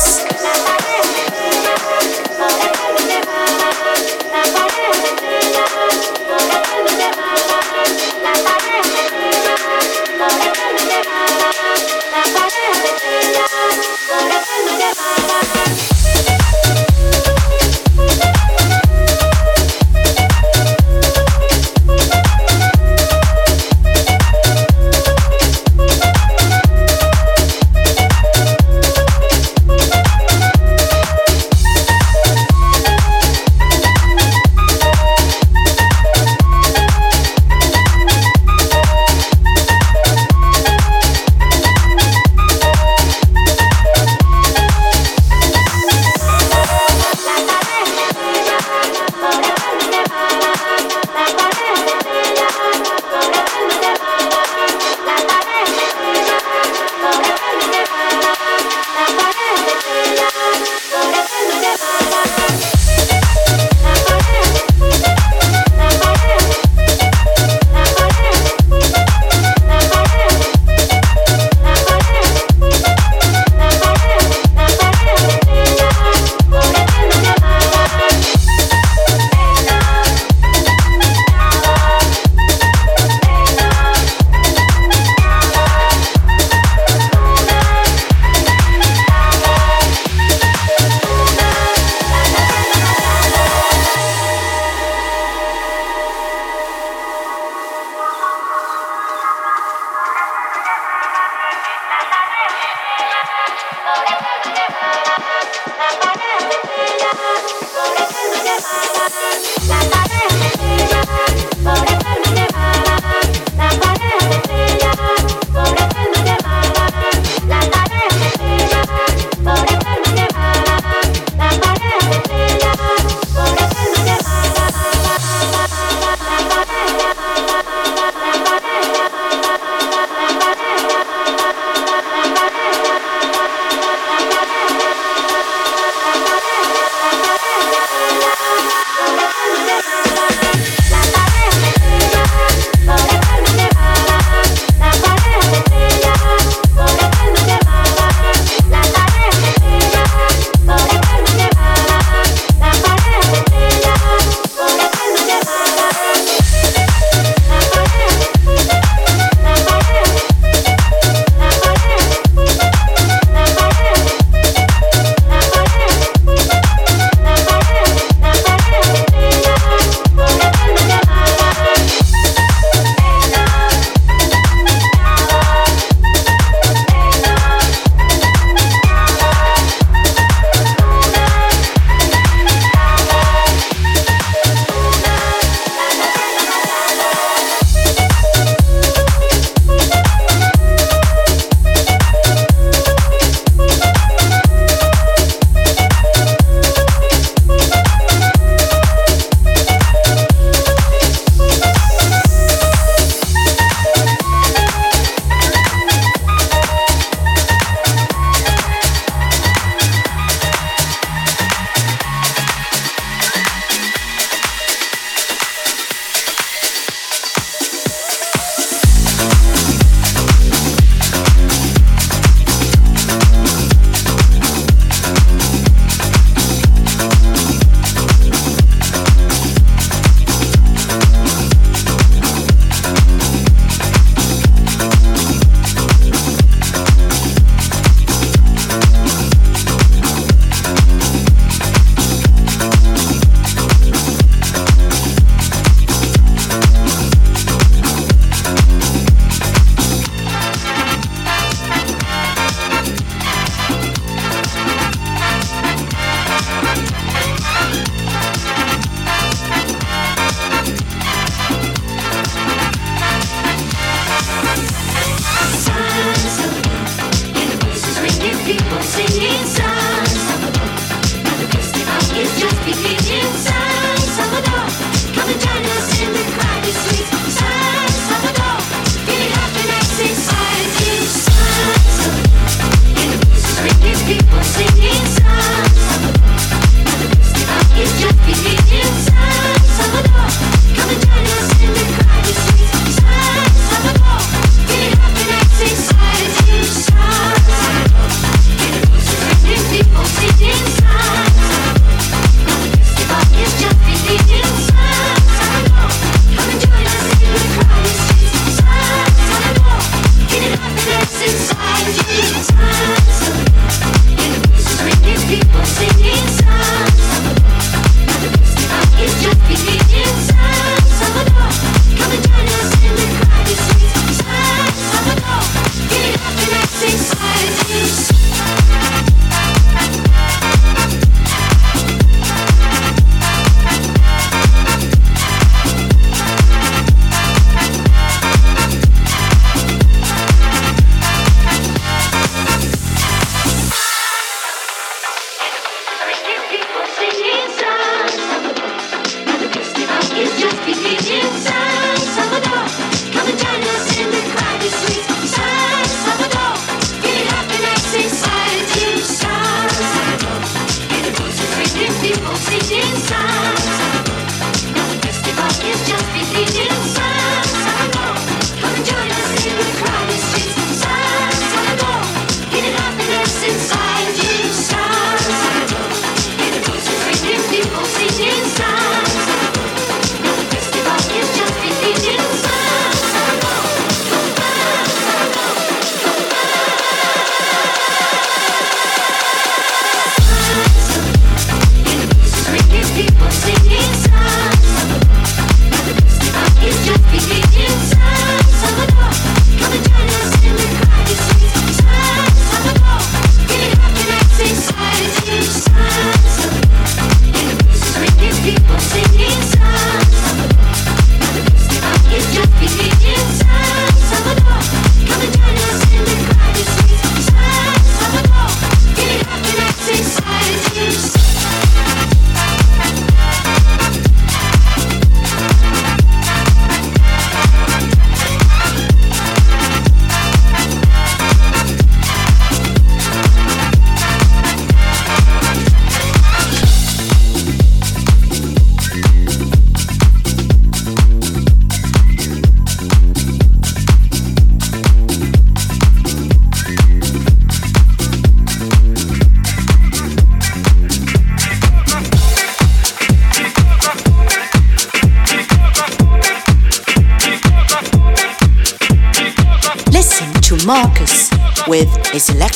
Marcus.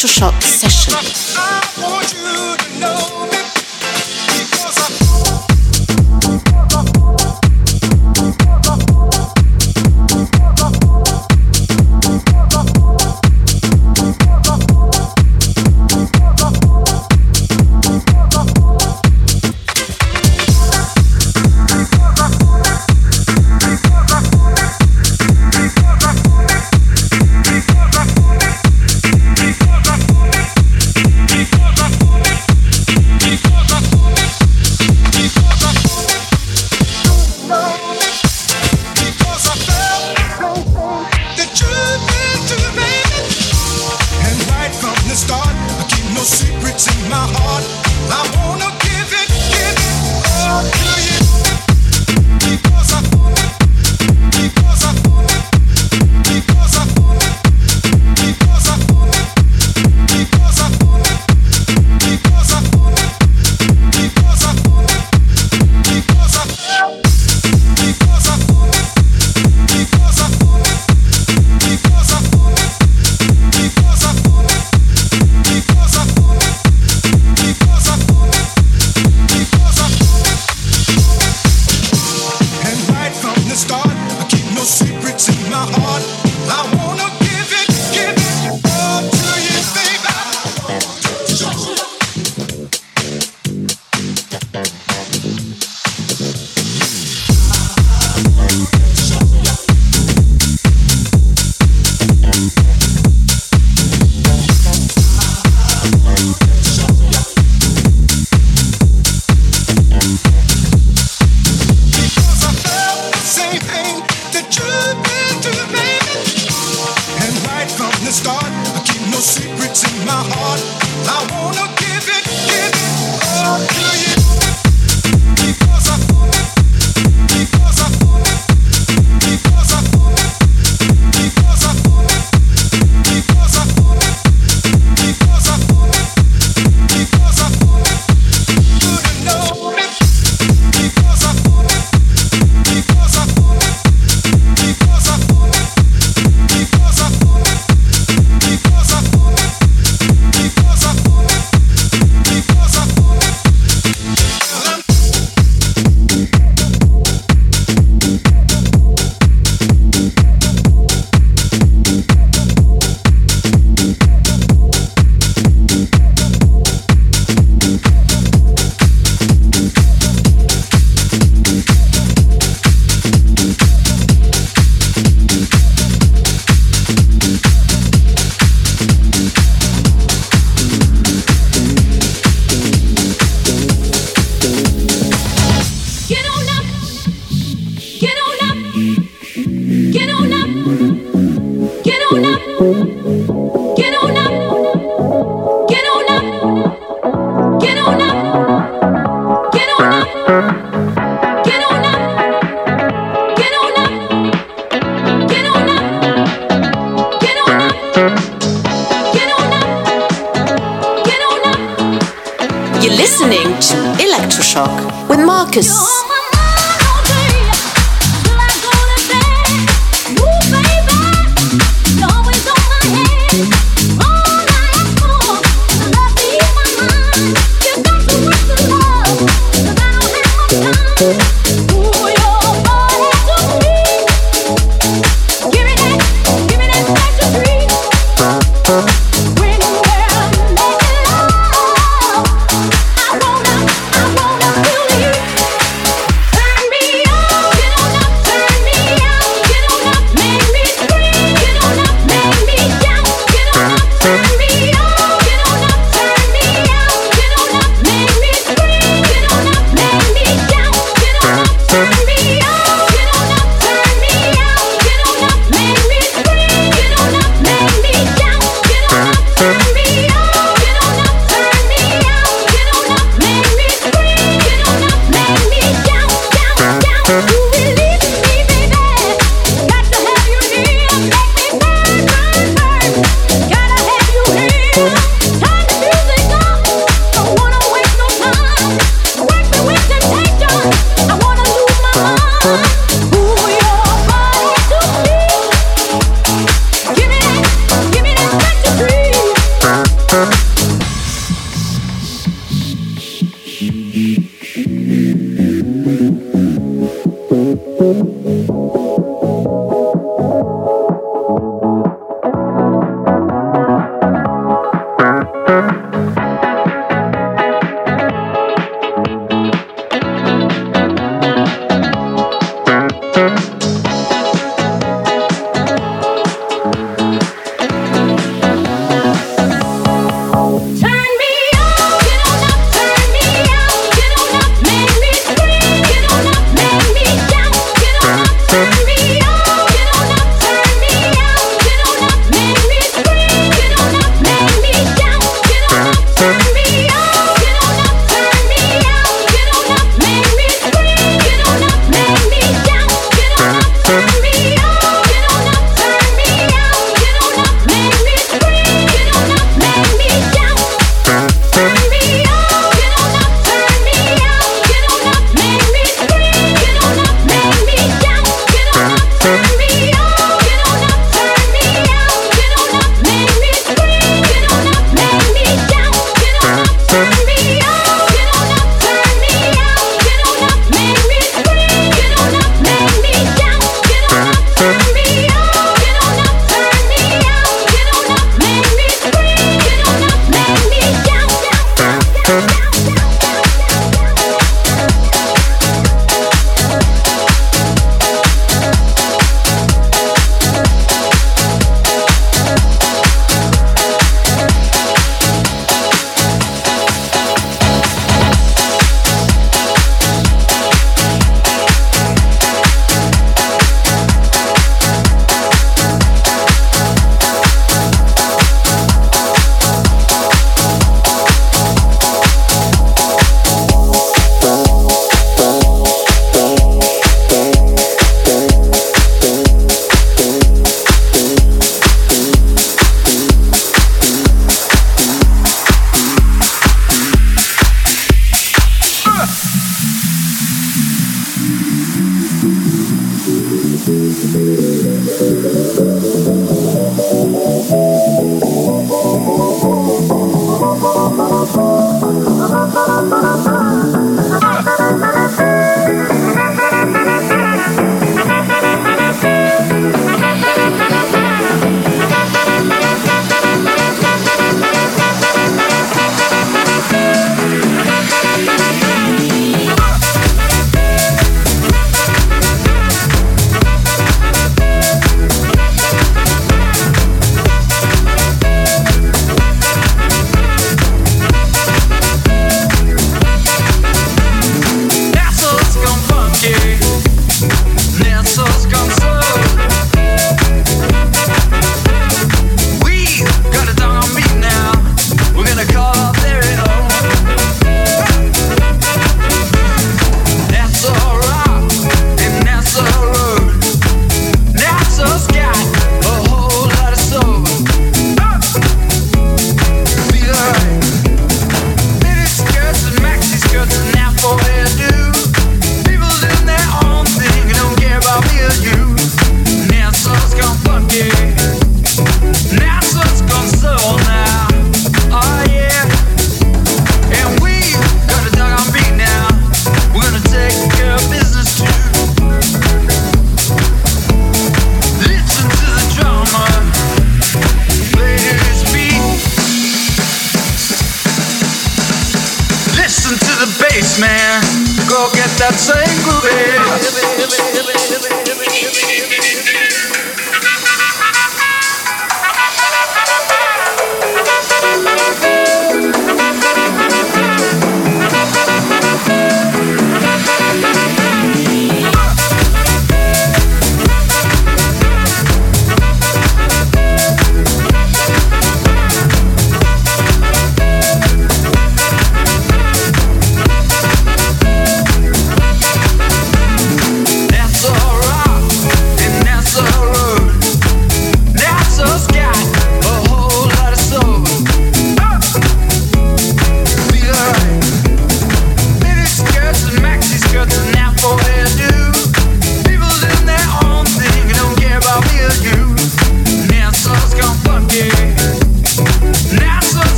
Electroshock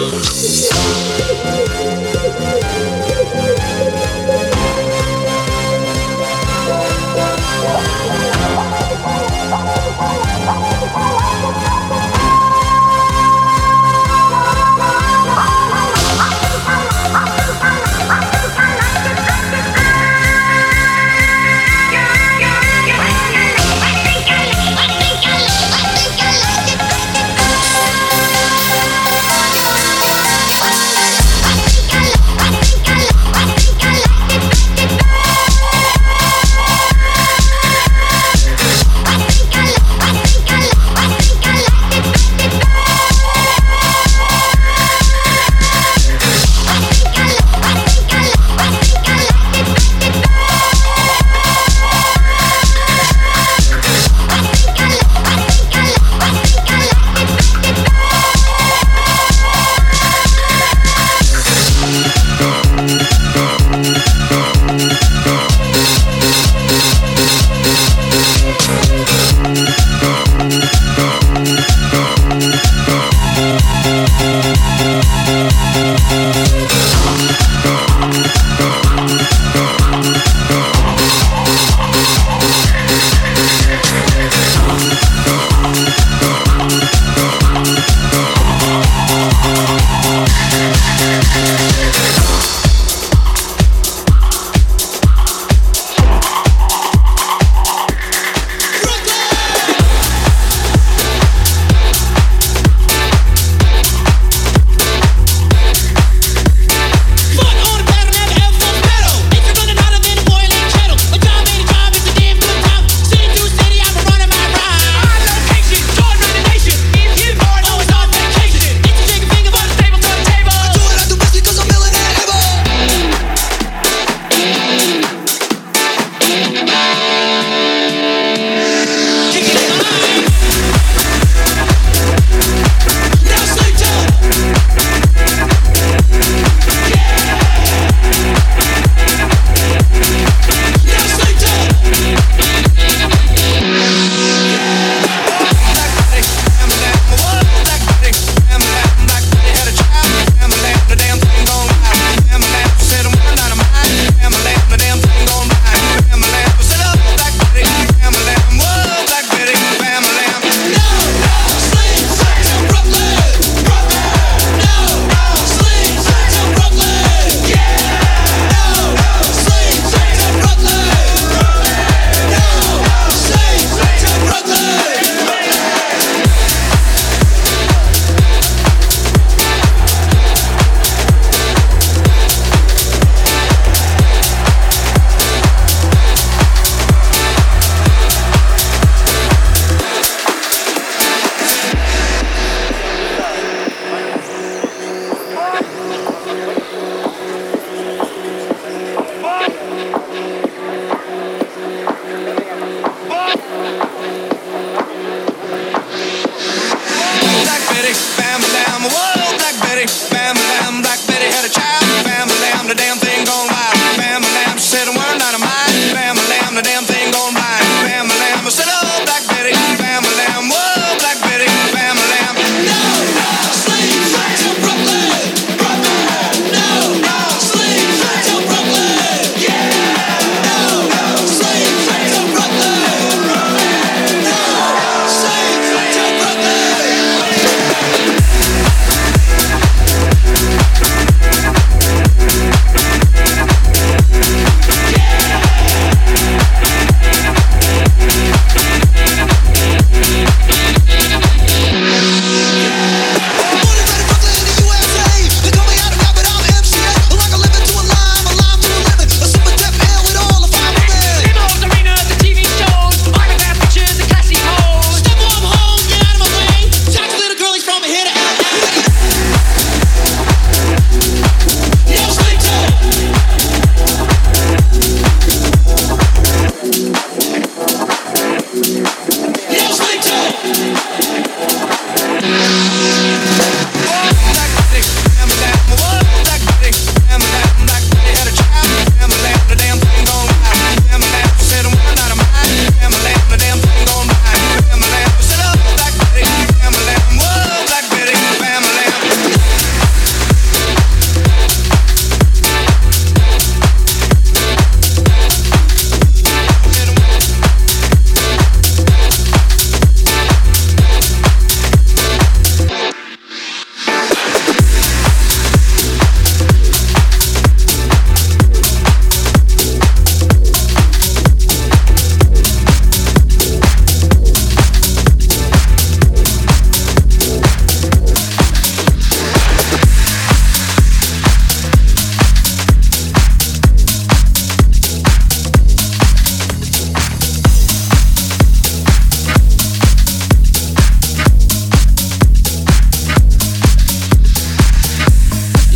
Música